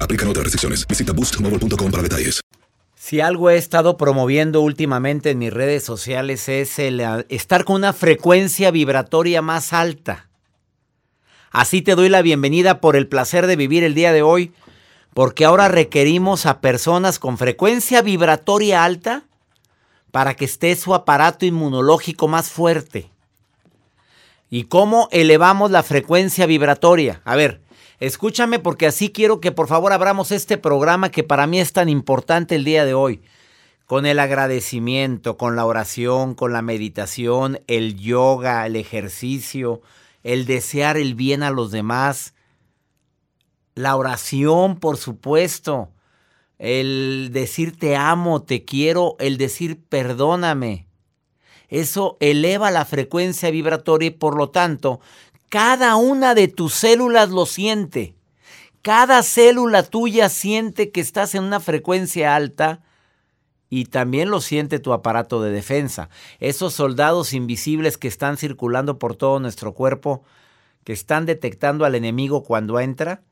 Aplican otras restricciones. Visita boostmobile.com para detalles. Si algo he estado promoviendo últimamente en mis redes sociales es el eh, estar con una frecuencia vibratoria más alta. Así te doy la bienvenida por el placer de vivir el día de hoy, porque ahora requerimos a personas con frecuencia vibratoria alta para que esté su aparato inmunológico más fuerte. ¿Y cómo elevamos la frecuencia vibratoria? A ver, escúchame porque así quiero que por favor abramos este programa que para mí es tan importante el día de hoy. Con el agradecimiento, con la oración, con la meditación, el yoga, el ejercicio, el desear el bien a los demás, la oración, por supuesto, el decir te amo, te quiero, el decir perdóname. Eso eleva la frecuencia vibratoria y por lo tanto, cada una de tus células lo siente. Cada célula tuya siente que estás en una frecuencia alta y también lo siente tu aparato de defensa. Esos soldados invisibles que están circulando por todo nuestro cuerpo, que están detectando al enemigo cuando entra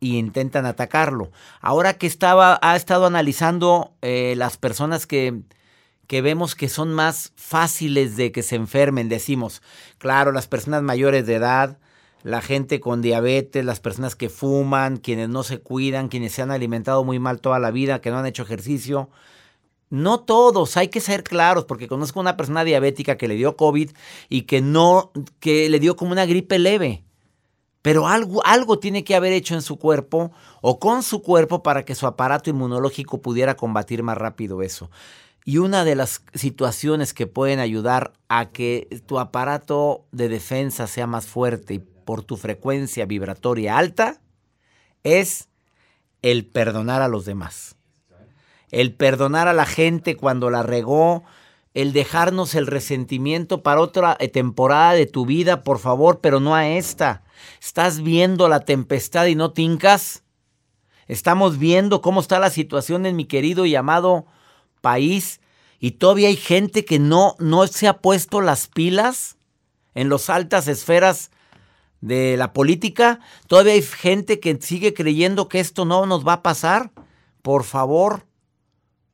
y intentan atacarlo. Ahora que estaba, ha estado analizando eh, las personas que, que vemos que son más fáciles de que se enfermen, decimos, claro, las personas mayores de edad, la gente con diabetes, las personas que fuman, quienes no se cuidan, quienes se han alimentado muy mal toda la vida, que no han hecho ejercicio. No todos, hay que ser claros, porque conozco una persona diabética que le dio COVID y que no, que le dio como una gripe leve. Pero algo, algo tiene que haber hecho en su cuerpo o con su cuerpo para que su aparato inmunológico pudiera combatir más rápido eso. Y una de las situaciones que pueden ayudar a que tu aparato de defensa sea más fuerte por tu frecuencia vibratoria alta es el perdonar a los demás. El perdonar a la gente cuando la regó, el dejarnos el resentimiento para otra eh, temporada de tu vida, por favor, pero no a esta. ¿Estás viendo la tempestad y no tincas? Estamos viendo cómo está la situación en mi querido y amado país y todavía hay gente que no, no se ha puesto las pilas en las altas esferas de la política. Todavía hay gente que sigue creyendo que esto no nos va a pasar. Por favor,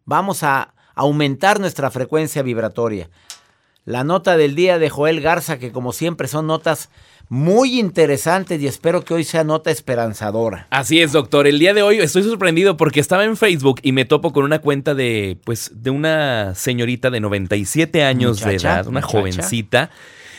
vamos a aumentar nuestra frecuencia vibratoria. La nota del día de Joel Garza, que como siempre son notas muy interesantes y espero que hoy sea nota esperanzadora. Así es, doctor. El día de hoy estoy sorprendido porque estaba en Facebook y me topo con una cuenta de, pues, de una señorita de 97 años de edad, una muchacha. jovencita,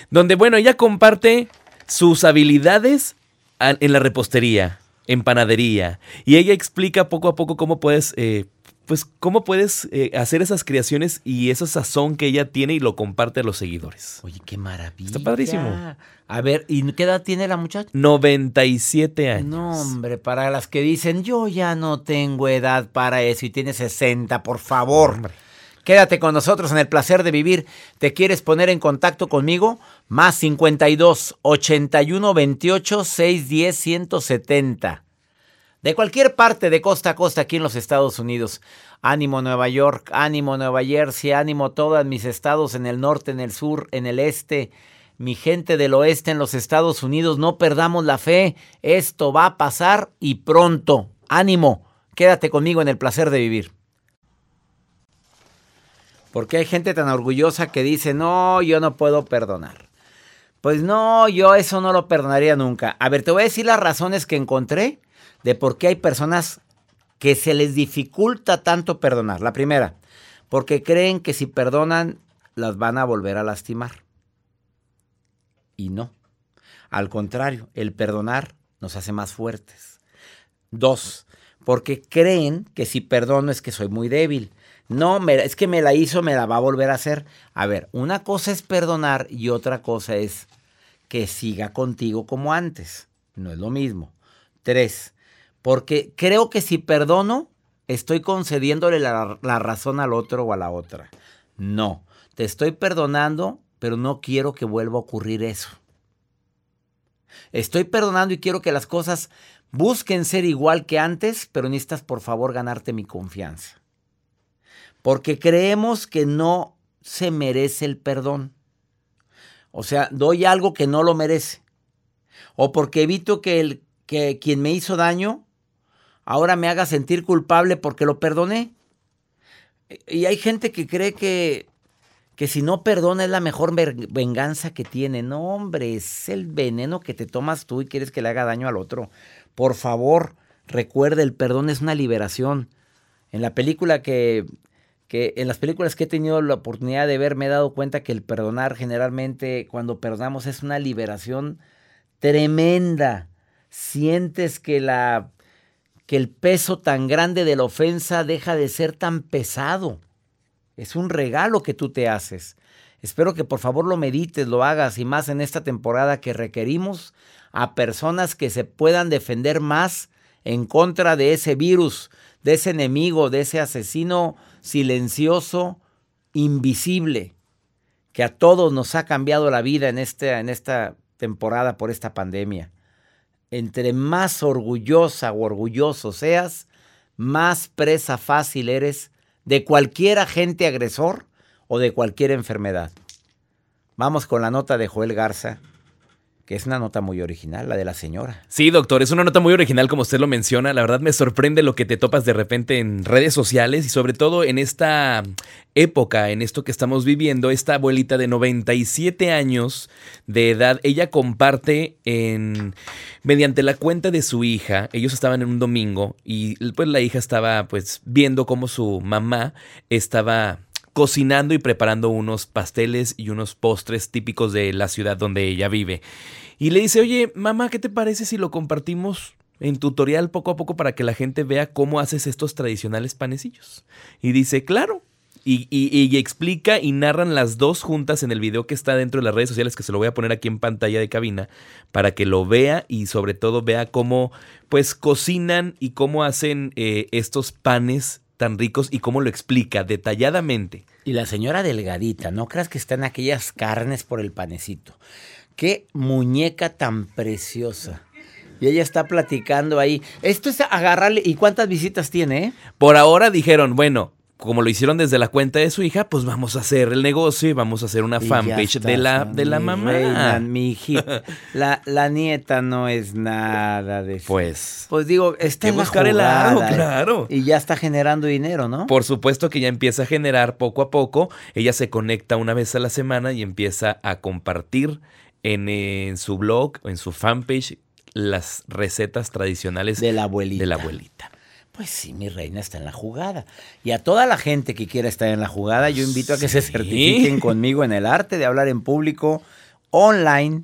donde, bueno, ella comparte sus habilidades en la repostería. en panadería. Y ella explica poco a poco cómo puedes, eh, pues, cómo puedes eh, hacer esas creaciones y esa sazón que ella tiene y lo comparte a los seguidores. Oye, qué maravilla. Está padrísimo. A ver, ¿y qué edad tiene la muchacha? 97 años. No, hombre, para las que dicen, yo ya no tengo edad para eso y tiene 60, por favor. Hombre. Quédate con nosotros en el placer de vivir. ¿Te quieres poner en contacto conmigo? Más 52 81 28 610 170. De cualquier parte de costa a costa aquí en los Estados Unidos. Ánimo Nueva York, ánimo Nueva Jersey, ánimo todos mis estados en el norte, en el sur, en el este. Mi gente del oeste en los Estados Unidos, no perdamos la fe. Esto va a pasar y pronto. Ánimo. Quédate conmigo en el placer de vivir. Porque hay gente tan orgullosa que dice, no, yo no puedo perdonar. Pues no, yo eso no lo perdonaría nunca. A ver, te voy a decir las razones que encontré de por qué hay personas que se les dificulta tanto perdonar. La primera, porque creen que si perdonan las van a volver a lastimar. Y no. Al contrario, el perdonar nos hace más fuertes. Dos, porque creen que si perdono es que soy muy débil. No, me- es que me la hizo, me la va a volver a hacer. A ver, una cosa es perdonar y otra cosa es que siga contigo como antes. No es lo mismo. Tres, porque creo que si perdono, estoy concediéndole la, razón al otro o a la otra. No, te estoy perdonando, pero no quiero que vuelva a ocurrir eso. Estoy perdonando y quiero que las cosas busquen ser igual que antes, pero necesitas por favor ganarte mi confianza. Porque creemos que no se merece el perdón. O sea, doy algo que no lo merece. O porque evito que, el, que quien me hizo daño ahora me haga sentir culpable porque lo perdoné. Y hay gente que cree que, que si no perdona es la mejor venganza que tiene. No, hombre, es el veneno que te tomas tú y quieres que le haga daño al otro. Por favor, recuerde, el perdón es una liberación. En la película que, que en las películas que he tenido la oportunidad de ver me he dado cuenta que el perdonar generalmente cuando perdonamos es una liberación tremenda. Sientes que la que el peso tan grande de la ofensa deja de ser tan pesado. Es un regalo que tú te haces. Espero que por favor lo medites, lo hagas y más en esta temporada que requerimos a personas que se puedan defender más en contra de ese virus, de ese enemigo, de ese asesino silencioso, invisible, que a todos nos ha cambiado la vida en, este, en esta temporada por esta pandemia. Entre más orgullosa o orgulloso seas, más presa fácil eres de cualquier agente agresor o de cualquier enfermedad. Vamos con la nota de Joel Garza, que es una nota muy original, la de la señora. Sí, doctor, es una nota muy original como usted lo menciona. La verdad me sorprende lo que te topas de repente en redes sociales y sobre todo en esta época, en esto que estamos viviendo. Esta abuelita de 97 años de edad, ella comparte en mediante la cuenta de su hija. Ellos estaban en un domingo y pues la hija estaba pues viendo cómo su mamá estaba cocinando y preparando unos pasteles y unos postres típicos de la ciudad donde ella vive. Y le dice, oye, mamá, ¿qué te parece si lo compartimos en tutorial poco a poco para que la gente vea cómo haces estos tradicionales panecillos? Y dice, claro. Y, explica y narran las dos juntas en el video que está dentro de las redes sociales, que se lo voy a poner aquí en pantalla de cabina, para que lo vea y sobre todo vea cómo pues cocinan y cómo hacen eh, estos panes tan ricos y cómo lo explica detalladamente. Y la señora delgadita, no creas que están aquellas carnes por el panecito. Qué muñeca tan preciosa. Y ella está platicando ahí. Esto es agarrarle. ¿Y cuántas visitas tiene? eh? Por ahora dijeron, bueno, como lo hicieron desde la cuenta de su hija, pues vamos a hacer el negocio y vamos a hacer una fanpage de la, de la mi mamá. reina, mi hijita. La, la nieta no es nada de eso. Pues, Pues digo, está que en la buscar el claro. Y ya está generando dinero, ¿no? por supuesto que ya empieza a generar poco a poco. Ella se conecta una vez a la semana y empieza a compartir en, en su blog o en su fanpage las recetas tradicionales De la abuelita. de la abuelita. Pues sí, mi reina está en la jugada. Y a toda la gente que quiera estar en la jugada, yo invito a que se certifiquen conmigo en el arte de hablar en público online.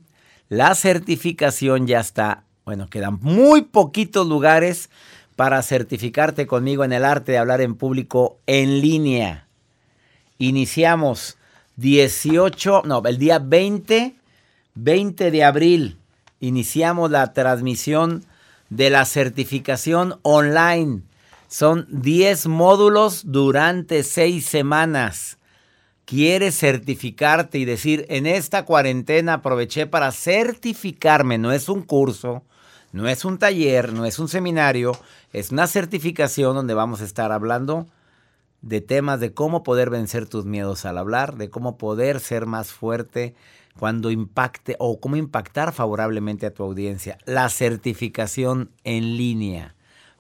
La certificación ya está Bueno, quedan muy poquitos lugares para certificarte conmigo en el arte de hablar en público en línea. Iniciamos 18, no, el día 20, 20 de abril. Iniciamos la transmisión de la certificación online. Son 10 módulos durante 6 semanas. ¿Quieres certificarte y decir, en esta cuarentena aproveché para certificarme? No es un curso, no es un taller, no es un seminario, es una certificación donde vamos a estar hablando de temas de cómo poder vencer tus miedos al hablar, de cómo poder ser más fuerte cuando impacte o cómo impactar favorablemente a tu audiencia. La certificación en línea.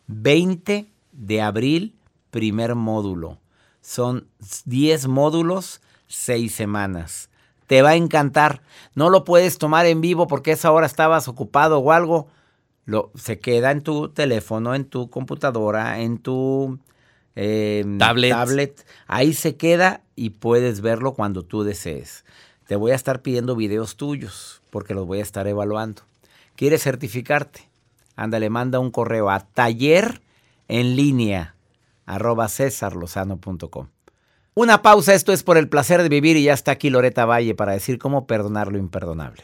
20 de abril, primer módulo. Son 10 módulos, 6 semanas. Te va a encantar. No lo puedes tomar en vivo porque esa hora estabas ocupado o algo lo, se queda en tu teléfono, en tu computadora, en tu em, tablet. Ahí se queda y puedes verlo cuando tú desees. Te voy a estar pidiendo videos tuyos porque los voy a estar evaluando. ¿Quieres certificarte? Ándale, manda un correo a taller en línea arroba cesarlozano.com. Una pausa, esto es por el placer de vivir y ya está aquí Loreta Valle para decir cómo perdonar lo imperdonable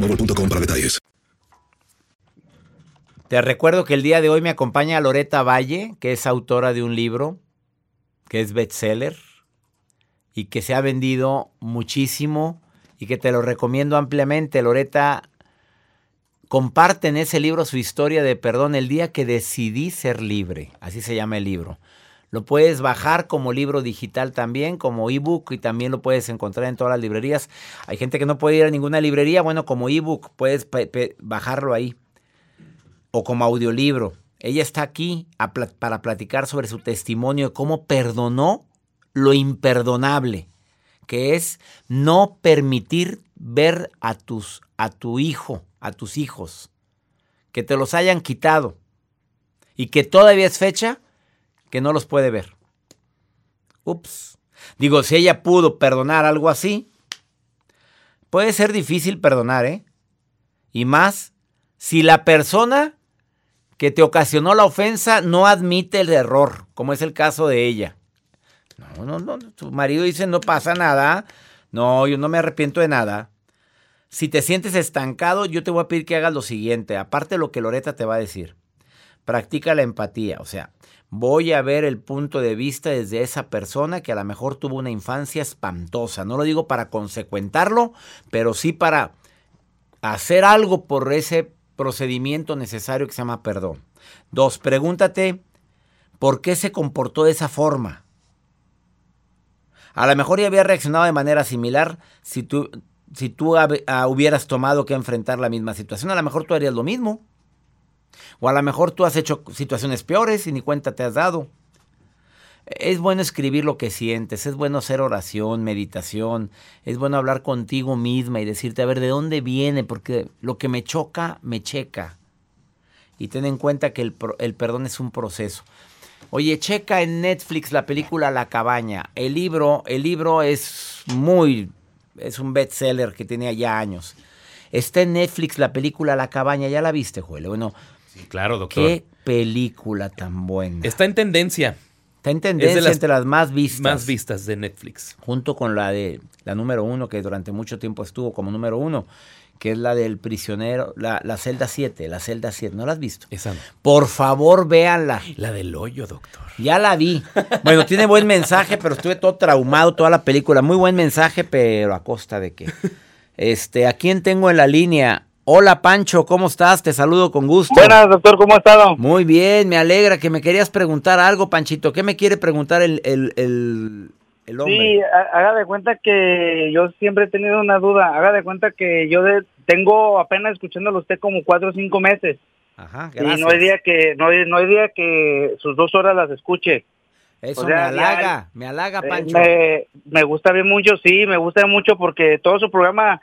para detalles. Te recuerdo que el día de hoy me acompaña Loreta Valle, que es autora de un libro que es bestseller y que se ha vendido muchísimo y que te lo recomiendo ampliamente. Loreta comparte en ese libro su historia de perdón el día que decidí ser libre, así se llama el libro. Lo puedes bajar como libro digital también, como ebook y también lo puedes encontrar en todas las librerías. Hay gente que no puede ir a ninguna librería, bueno, como ebook puedes bajarlo ahí o como audiolibro. Ella está aquí para platicar sobre su testimonio de cómo perdonó lo imperdonable, que es no permitir ver a tus a tu hijo, a tus hijos, que te los hayan quitado y que todavía es fecha que no los puede ver. Ups. Digo, si ella pudo perdonar algo así, puede ser difícil perdonar, ¿eh? Y más si la persona que te ocasionó la ofensa no admite el error, como es el caso de ella. No, no, no, tu marido dice no pasa nada. No, yo no me arrepiento de nada. Si te sientes estancado, yo te voy a pedir que hagas lo siguiente, aparte de lo que Loreta te va a decir. Practica la empatía, o sea, voy a ver el punto de vista desde esa persona que a lo mejor tuvo una infancia espantosa. No lo digo para consecuentarlo, pero sí para hacer algo por ese procedimiento necesario que se llama perdón. Dos, pregúntate por qué se comportó de esa forma. A lo mejor ya había reaccionado de manera similar si tú, si tú ah, hubieras tomado que enfrentar la misma situación. A lo mejor tú harías lo mismo. O a lo mejor tú has hecho situaciones peores y ni cuenta te has dado. Es bueno escribir lo que sientes, es bueno hacer oración, meditación, es bueno hablar contigo misma y decirte, a ver, ¿de dónde viene? Porque lo que me choca, me checa. Y ten en cuenta que el, perdón es un proceso. Oye, checa en Netflix la película La Cabaña. El libro, el libro es muy, es un bestseller que tenía ya años. Está en Netflix la película La Cabaña. ¿Ya la viste, Joel? Bueno, Sí, claro, doctor. qué película tan buena. Está en tendencia. Está en tendencia las entre las más vistas. Más vistas de Netflix. junto con la de la número uno, que durante mucho tiempo estuvo como número uno, que es la del prisionero, la, la celda 7, la celda 7. ¿No la has visto? Esa no. Por favor, véanla. La del hoyo, doctor. Ya la vi. Bueno, tiene buen mensaje, pero estuve todo traumado toda la película. Muy buen mensaje, pero a costa de que. Este, ¿a quién tengo en la línea? Hola Pancho, ¿cómo estás? Te saludo con gusto. Buenas, doctor, ¿cómo ha estado? Muy bien, me alegra que me querías preguntar algo, Panchito. ¿Qué me quiere preguntar el, el, el, el hombre? Sí, ha- haga de cuenta que yo siempre he tenido una duda. Haga de cuenta que yo de- tengo apenas escuchándolo a usted como cuatro o cinco meses. Ajá, Y gracias. no hay día que no hay, no hay día que sus dos horas las escuche. Eso o sea, me ya- halaga, me halaga, Eh, Pancho. me, me gusta bien mucho, sí, me gusta mucho porque todo su programa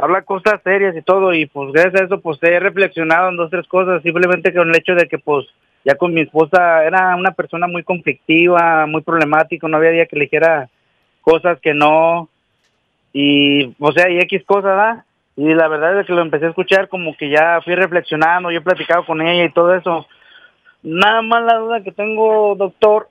habla cosas serias y todo y pues gracias a eso pues he reflexionado en dos tres cosas simplemente con el hecho de que pues ya con mi esposa era una persona muy conflictiva muy problemática no había día que le dijera cosas que no y o sea y x cosas ¿verdad? y la verdad es que lo empecé a escuchar como que ya fui reflexionando yo he platicado con ella y todo eso nada más la duda que tengo doctor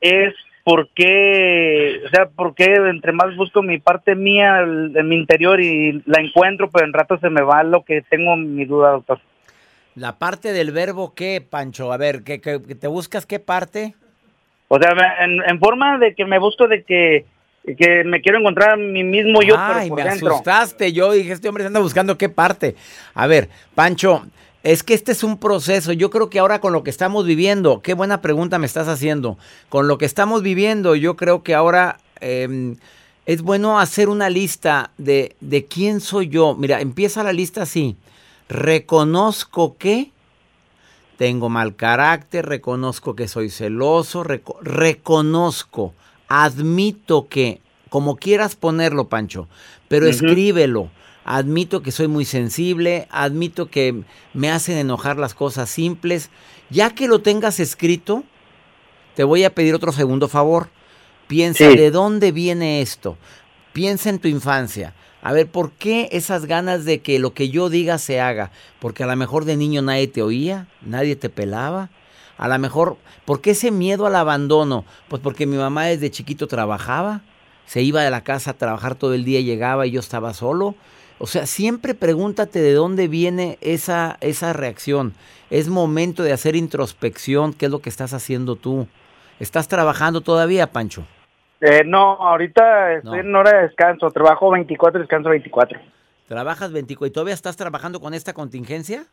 es por qué, o sea, por qué entre más busco mi parte mía el- en mi interior y la encuentro, pero en rato se me va lo que tengo mi duda, doctor. La parte del verbo qué, Pancho? A ver, ¿qué, qué- qué te buscas qué parte? O sea, en, en forma de que me busco de que, que me quiero encontrar a mí mismo yo, Ay, pero por me dentro. asustaste. Yo dije, este hombre se anda buscando qué parte. A ver, Pancho, es que este es un proceso. Yo creo que ahora con lo que estamos viviendo, qué buena pregunta me estás haciendo. Con lo que estamos viviendo, yo creo que ahora eh, es bueno hacer una lista de, de quién soy yo. Mira, empieza la lista así. Reconozco que tengo mal carácter, reconozco que soy celoso, reco- reconozco, admito que, como quieras ponerlo, Pancho, pero escríbelo. Admito que soy muy sensible, admito que me hacen enojar las cosas simples. Ya que lo tengas escrito, te voy a pedir otro segundo favor. Piensa, Sí. ¿de dónde viene esto? Piensa en tu infancia. A ver, ¿por qué esas ganas de que lo que yo diga se haga? Porque a lo mejor de niño nadie te oía, nadie te pelaba. A lo mejor, ¿por qué ese miedo al abandono? Pues porque mi mamá desde chiquito trabajaba, se iba de la casa a trabajar todo el día, llegaba y yo estaba solo. O sea, siempre pregúntate de dónde viene esa, esa reacción. Es momento de hacer introspección, qué es lo que estás haciendo tú. ¿Estás trabajando todavía, Pancho? Eh, no, ahorita estoy No. en hora de descanso, trabajo 24, descanso 24. ¿Trabajas 24 y todavía estás trabajando con esta contingencia?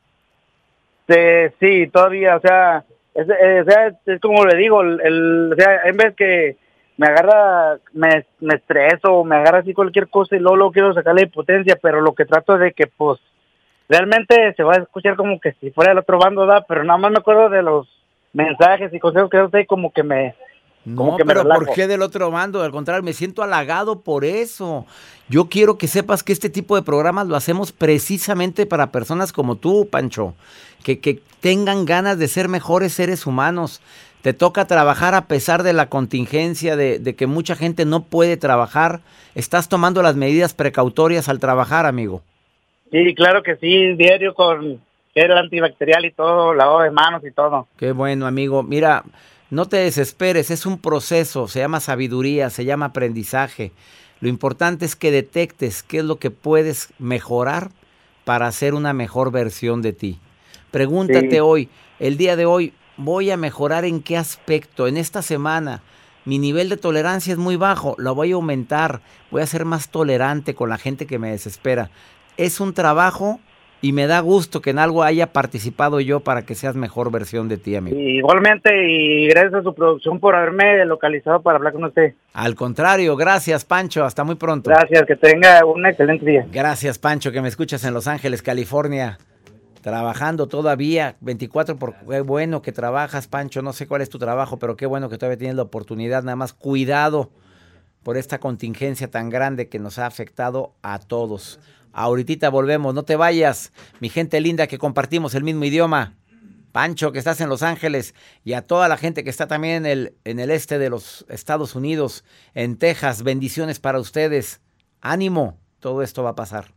Sí, sí, todavía, o sea, es, como le digo, el, el- o sea, en vez que me agarra, me, me estreso, me agarra así cualquier cosa y luego, luego quiero sacarle potencia, pero lo que trato es de que, pues, realmente se va a escuchar como que si fuera el otro bando, ¿da? Pero nada más me acuerdo de los mensajes y consejos que usted como que me, No, pero. ¿por qué del otro bando? Al contrario, me siento halagado por eso. Yo quiero que sepas que este tipo de programas lo hacemos precisamente para personas como tú, Pancho, que, que tengan ganas de ser mejores seres humanos. Te toca trabajar a pesar de la contingencia, de, de que mucha gente no puede trabajar. Estás tomando las medidas precautorias al trabajar, amigo. Sí, claro que sí, diario con gel antibacterial y todo, lavado de manos y todo. Qué bueno, amigo. Mira, no te desesperes, es un proceso, se llama sabiduría, se llama aprendizaje. Lo importante es que detectes qué es lo que puedes mejorar para hacer una mejor versión de ti. Pregúntate Sí. hoy, el día de hoy, ¿voy a mejorar en qué aspecto? En esta semana, mi nivel de tolerancia es muy bajo, lo voy a aumentar, voy a ser más tolerante con la gente que me desespera. es un trabajo y me da gusto que en algo haya participado yo para que seas mejor versión de ti, amigo. Igualmente, y gracias a su producción por haberme localizado para hablar con usted. Al contrario, gracias, Pancho. Hasta muy pronto. Gracias, que tenga un excelente día. Gracias, Pancho, que me escuchas en Los Ángeles, California. Trabajando todavía, 24 por qué bueno que trabajas, Pancho. No sé cuál es tu trabajo, pero qué bueno que todavía tienes la oportunidad. Nada más cuidado por esta contingencia tan grande que nos ha afectado a todos. Ahorita volvemos, no te vayas, mi gente linda que compartimos el mismo idioma. Pancho, que estás en Los Ángeles, y a toda la gente que está también en el, en el este de los Estados Unidos, en Texas, bendiciones para ustedes. Ánimo, todo esto va a pasar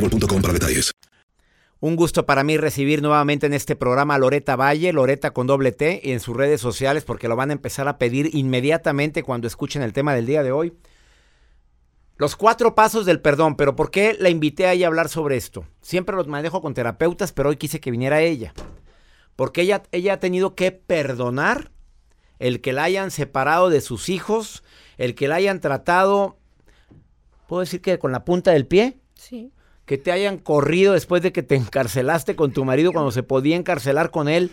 para detalles. Un gusto para mí recibir nuevamente en este programa a Loreta Valle, Loreta con doble T, y en sus redes sociales porque lo van a empezar a pedir inmediatamente cuando escuchen el tema del día de hoy. Los cuatro pasos del perdón, pero ¿por qué la invité a ella a hablar sobre esto? Siempre los manejo con terapeutas, pero hoy quise que viniera ella. Porque ella, ella ha tenido que perdonar el que la hayan separado de sus hijos, el que la hayan tratado, ¿puedo decir que con la punta del pie? Sí que te hayan corrido después de que te encarcelaste con tu marido cuando se podía encarcelar con él.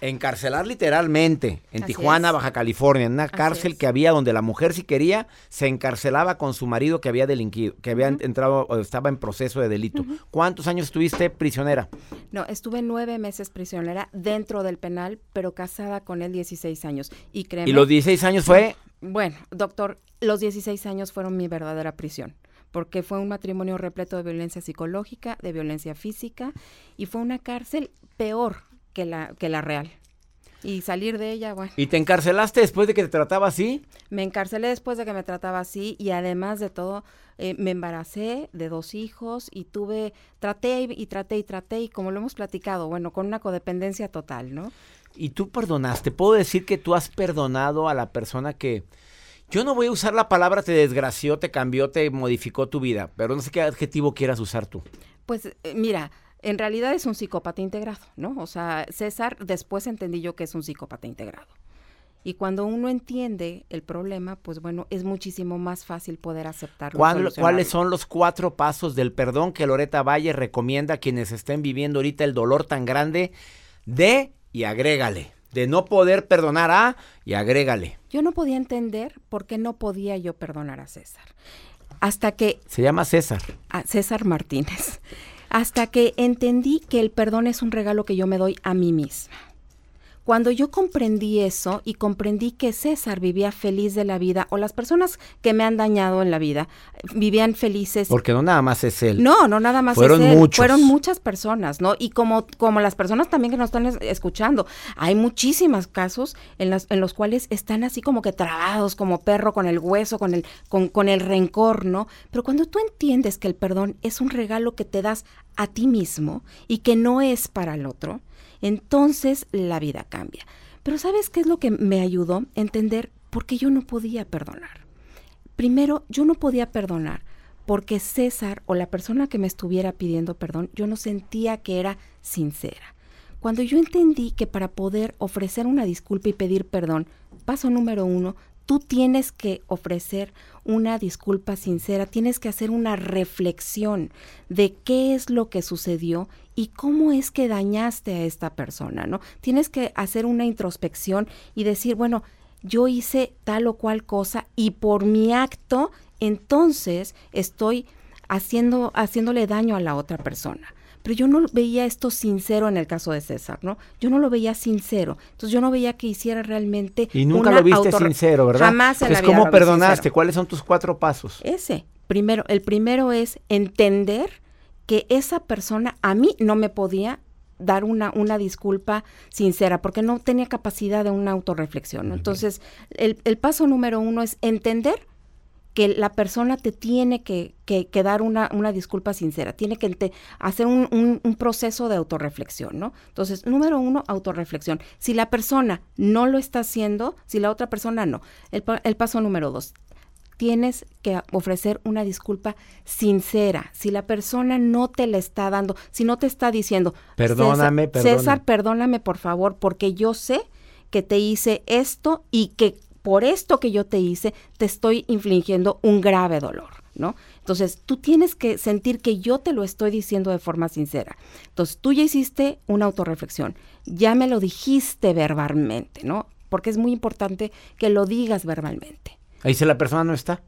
Encarcelar literalmente en Tijuana, Baja California, en una cárcel que había donde la mujer si quería se encarcelaba con su marido que había delinquido, que había entrado o estaba en proceso de delito. ¿Cuántos años estuviste prisionera? No, estuve nueve meses prisionera dentro del penal, pero casada con él 16 años. Y créeme, ¿Y los 16 años fue? Bueno, doctor, los 16 años fueron mi verdadera prisión porque fue un matrimonio repleto de violencia psicológica, de violencia física, y fue una cárcel peor que la, que la real. Y salir de ella, bueno. ¿Y te encarcelaste después de que te trataba así? Me encarcelé después de que me trataba así y además de todo eh, me embaracé de dos hijos y tuve, traté y traté y traté y como lo hemos platicado, bueno, con una codependencia total, ¿no? Y tú perdonaste, puedo decir que tú has perdonado a la persona que, yo no voy a usar la palabra te desgració, te cambió, te modificó tu vida, pero no sé qué adjetivo quieras usar tú. Pues eh, mira, en realidad es un psicópata integrado, ¿no? O sea, César, después entendí yo que es un psicópata integrado. Y cuando uno entiende el problema, pues bueno, es muchísimo más fácil poder aceptarlo. ¿Cuáles son los cuatro pasos del perdón que Loreta Valle recomienda a quienes estén viviendo ahorita el dolor tan grande de y agrégale? de no poder perdonar a y agrégale. Yo no podía entender por qué no podía yo perdonar a César. Hasta que... Se llama César. A César Martínez. Hasta que entendí que el perdón es un regalo que yo me doy a mí misma. Cuando yo comprendí eso y comprendí que César vivía feliz de la vida, o las personas que me han dañado en la vida vivían felices. Porque no nada más es él. No, no nada más Fueron es él. muchos. Fueron muchas personas, ¿no? Y como, como las personas también que nos están es- escuchando, hay muchísimos casos en, las, en los cuales están así como que trabados, como perro con el hueso, con el, con, con el rencor, ¿no? Pero cuando tú entiendes que el perdón es un regalo que te das a ti mismo y que no es para el otro, entonces la vida cambia. Pero ¿sabes qué es lo que me ayudó? Entender por qué yo no podía perdonar. Primero, yo no podía perdonar porque César o la persona que me estuviera pidiendo perdón, yo no sentía que era sincera. Cuando yo entendí que para poder ofrecer una disculpa y pedir perdón, paso número uno, tú tienes que ofrecer una disculpa sincera, tienes que hacer una reflexión de qué es lo que sucedió y cómo es que dañaste a esta persona, ¿no? Tienes que hacer una introspección y decir, bueno, yo hice tal o cual cosa y por mi acto, entonces estoy haciendo, haciéndole daño a la otra persona. Pero yo no veía esto sincero en el caso de César, ¿no? Yo no lo veía sincero. Entonces yo no veía que hiciera realmente. Y nunca una lo viste sincero, ¿verdad? Jamás en la vida ¿cómo perdonaste? sincero. ¿Cuáles son tus cuatro pasos? Ese. Primero, el primero es entender que esa persona a mí no me podía dar una, una disculpa sincera, porque no tenía capacidad de una autorreflexión. ¿no? Entonces, el, el paso número uno es entender que la persona te tiene que, que- que dar una, una disculpa sincera, tiene que hacer un, un- un proceso de autorreflexión, ¿no? Entonces, número uno, autorreflexión. Si la persona no lo está haciendo, si la otra persona no. El, pa- el paso número dos, tienes que ofrecer una disculpa sincera. Si la persona no te la está dando, si no te está diciendo, Perdóname, César, perdóname. César, perdóname por favor, porque yo sé que te hice esto y que por esto que yo te hice te estoy infligiendo un grave dolor, ¿no? Entonces, tú tienes que sentir que yo te lo estoy diciendo de forma sincera. Entonces, tú ya hiciste una autorreflexión, ya me lo dijiste verbalmente, ¿no? Porque es muy importante que lo digas verbalmente. Ahí si la persona no está.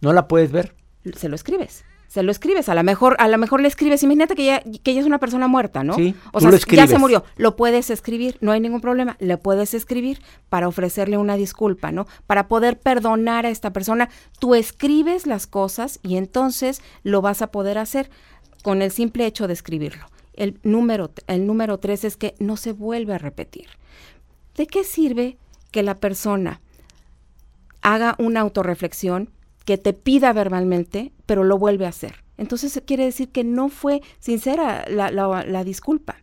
No la puedes ver. Se lo escribes. Se lo escribes, a lo mejor, a lo mejor le escribes, imagínate que ya, que ella es una persona muerta, ¿no? Sí, o sea, ya se murió, lo puedes escribir, no hay ningún problema, le puedes escribir para ofrecerle una disculpa, ¿no? Para poder perdonar a esta persona, tú escribes las cosas y entonces lo vas a poder hacer con el simple hecho de escribirlo. El número, el número tres es que no se vuelve a repetir. ¿De qué sirve que la persona haga una autorreflexión, que te pida verbalmente, pero lo vuelve a hacer. Entonces quiere decir que no fue sincera la, la- la disculpa.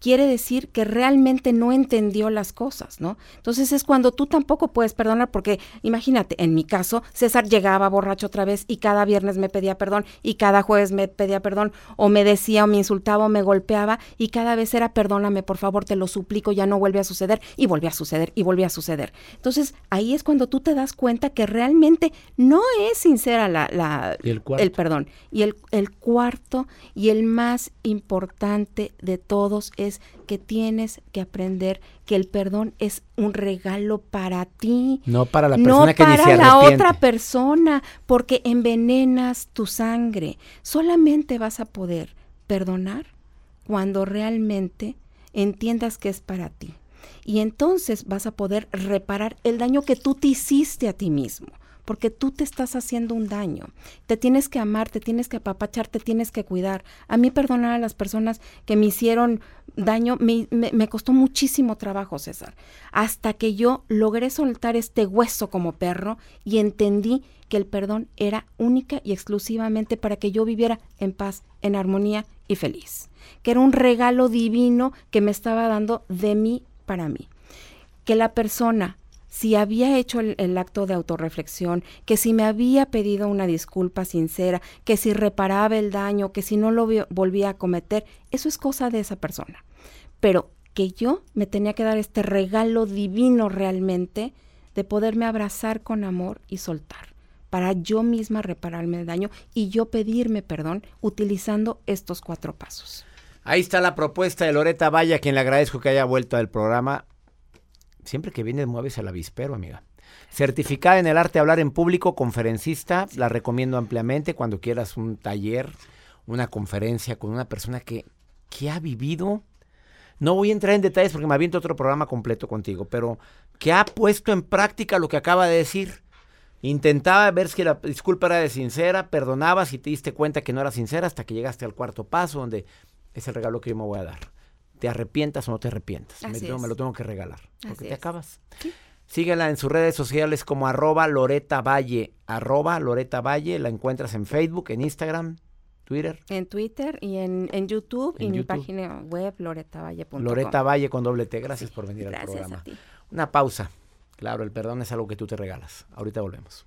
Quiere decir que realmente no entendió las cosas, ¿no? Entonces es cuando tú tampoco puedes perdonar, porque imagínate, en mi caso, César llegaba borracho otra vez y cada viernes me pedía perdón y cada jueves me pedía perdón, o me decía o me insultaba o me golpeaba y cada vez era perdóname, por favor, te lo suplico, ya no vuelve a suceder y volvía a suceder y volvía a suceder. Entonces ahí es cuando tú te das cuenta que realmente no es sincera la, la- el perdón. Y el, el cuarto y el más importante de todos es que tienes que aprender que el perdón es un regalo para ti. No para la no persona ni se la otra persona, porque envenenas tu sangre. Solamente vas a poder perdonar cuando realmente entiendas que es para ti. Y entonces vas a poder reparar el daño que tú te hiciste a ti mismo, porque tú te estás haciendo un daño. Te tienes que amar, te tienes que apapachar, te tienes que cuidar. A mí perdonar a las personas que me hicieron daño me, me- costó muchísimo trabajo, César, hasta que yo logré soltar este hueso como perro y entendí que el perdón era única y exclusivamente para que yo viviera en paz, en armonía y feliz. Que era un regalo divino que me estaba dando de mí para mí. Que la persona, si había hecho el, acto de autorreflexión, que si me había pedido una disculpa sincera, que si reparaba el daño, que si no lo volvía a cometer, eso es cosa de esa persona. Pero que yo me tenía que dar este regalo divino realmente de poderme abrazar con amor y soltar para yo misma repararme el daño y yo pedirme perdón utilizando estos cuatro pasos. Ahí está la propuesta de Loreta Valle, a quien le agradezco que haya vuelto al programa. Siempre que vienes mueves al avispero, amiga. Certificada en el arte de hablar en público, conferencista, la recomiendo ampliamente cuando quieras un taller, una conferencia con una persona que, que ha vivido no voy a entrar en detalles porque me aviento otro programa completo contigo, pero que ha puesto en práctica lo que acaba de decir. Intentaba ver si la disculpa era de sincera, perdonabas y te diste cuenta que no era sincera hasta que llegaste al cuarto paso, donde es el regalo que yo me voy a dar. ¿Te arrepientas o no te arrepientas? Me, tengo- lo tengo que regalar. Porque Así te es. acabas. Síguela en sus redes sociales como arroba Loreta Valle. Arroba Loreta Valle. La encuentras en Facebook, en Instagram, Twitter. En Twitter y en, en YouTube y En mi página web loretavalle.com. Loreta Valle con doble T. Gracias por venir al programa. a ti. Una pausa. Claro, el perdón es algo que tú te regalas. Ahorita volvemos.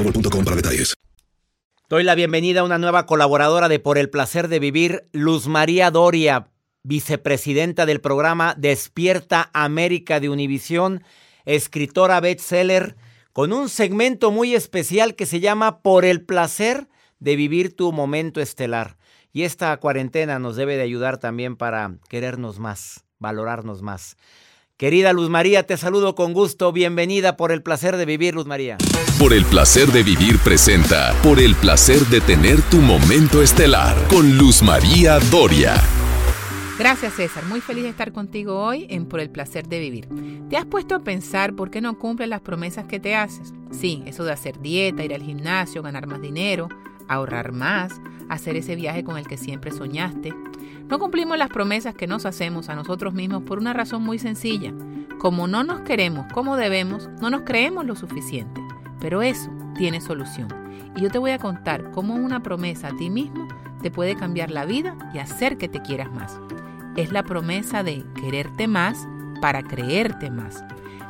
para detalles. Doy la bienvenida a una nueva colaboradora de Por el Placer de Vivir, Luz María Doria, vicepresidenta del programa Despierta América de Univisión, escritora bestseller, con un segmento muy especial que se llama Por el Placer de Vivir tu Momento Estelar. Y esta cuarentena nos debe de ayudar también para querernos más, valorarnos más. Querida Luz María, te saludo con gusto. Bienvenida por el placer de vivir, Luz María. Por el placer de vivir presenta Por el placer de tener tu momento estelar con Luz María Doria. Gracias César, muy feliz de estar contigo hoy en Por el placer de vivir. ¿Te has puesto a pensar por qué no cumples las promesas que te haces? Sí, eso de hacer dieta, ir al gimnasio, ganar más dinero, ahorrar más, hacer ese viaje con el que siempre soñaste. No cumplimos las promesas que nos hacemos a nosotros mismos por una razón muy sencilla. Como no nos queremos como debemos, no nos creemos lo suficiente. Pero eso tiene solución. Y yo te voy a contar cómo una promesa a ti mismo te puede cambiar la vida y hacer que te quieras más. Es la promesa de quererte más para creerte más.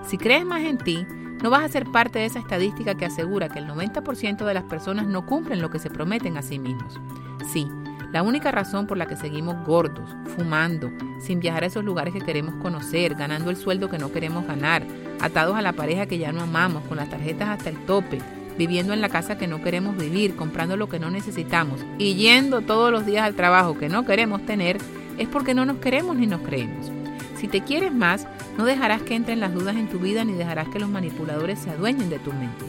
Si crees más en ti, no vas a ser parte de esa estadística que asegura que el 90% de las personas no cumplen lo que se prometen a sí mismos. Sí, la única razón por la que seguimos gordos, fumando, sin viajar a esos lugares que queremos conocer, ganando el sueldo que no queremos ganar, atados a la pareja que ya no amamos, con las tarjetas hasta el tope, viviendo en la casa que no queremos vivir, comprando lo que no necesitamos y yendo todos los días al trabajo que no queremos tener, es porque no nos queremos ni nos creemos. Si te quieres más, no dejarás que entren las dudas en tu vida ni dejarás que los manipuladores se adueñen de tu mente.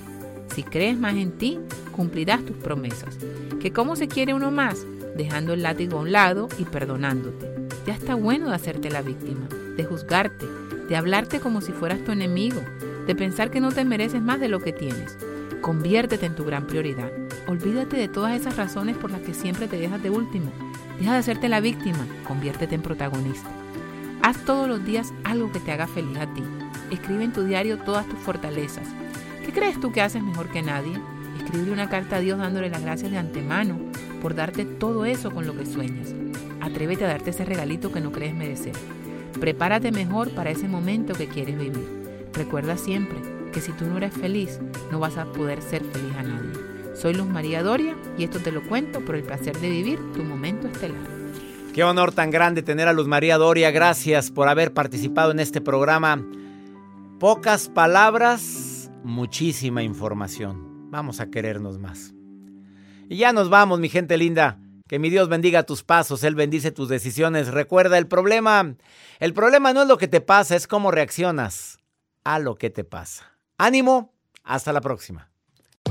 Si crees más en ti, cumplirás tus promesas. ¿Que cómo se quiere uno más? Dejando el látigo a un lado y perdonándote. Ya está bueno de hacerte la víctima, de juzgarte, de hablarte como si fueras tu enemigo, de pensar que no te mereces más de lo que tienes. Conviértete en tu gran prioridad. Olvídate de todas esas razones por las que siempre te dejas de último. Deja de hacerte la víctima, conviértete en protagonista. Haz todos los días algo que te haga feliz a ti. Escribe en tu diario todas tus fortalezas. ¿Qué crees tú que haces mejor que nadie? Escribe una carta a Dios dándole las gracias de antemano por darte todo eso con lo que sueñas. Atrévete a darte ese regalito que no crees merecer. Prepárate mejor para ese momento que quieres vivir. Recuerda siempre que si tú no eres feliz, no vas a poder ser feliz a nadie. Soy Luz María Doria y esto te lo cuento por el placer de vivir tu momento estelar. Qué honor tan grande tener a Luz María Doria. Gracias por haber participado en este programa. Pocas palabras, muchísima información. Vamos a querernos más. Y ya nos vamos, mi gente linda. Que mi Dios bendiga tus pasos, Él bendice tus decisiones. Recuerda, el problema, el problema no es lo que te pasa, es cómo reaccionas a lo que te pasa. Ánimo, hasta la próxima.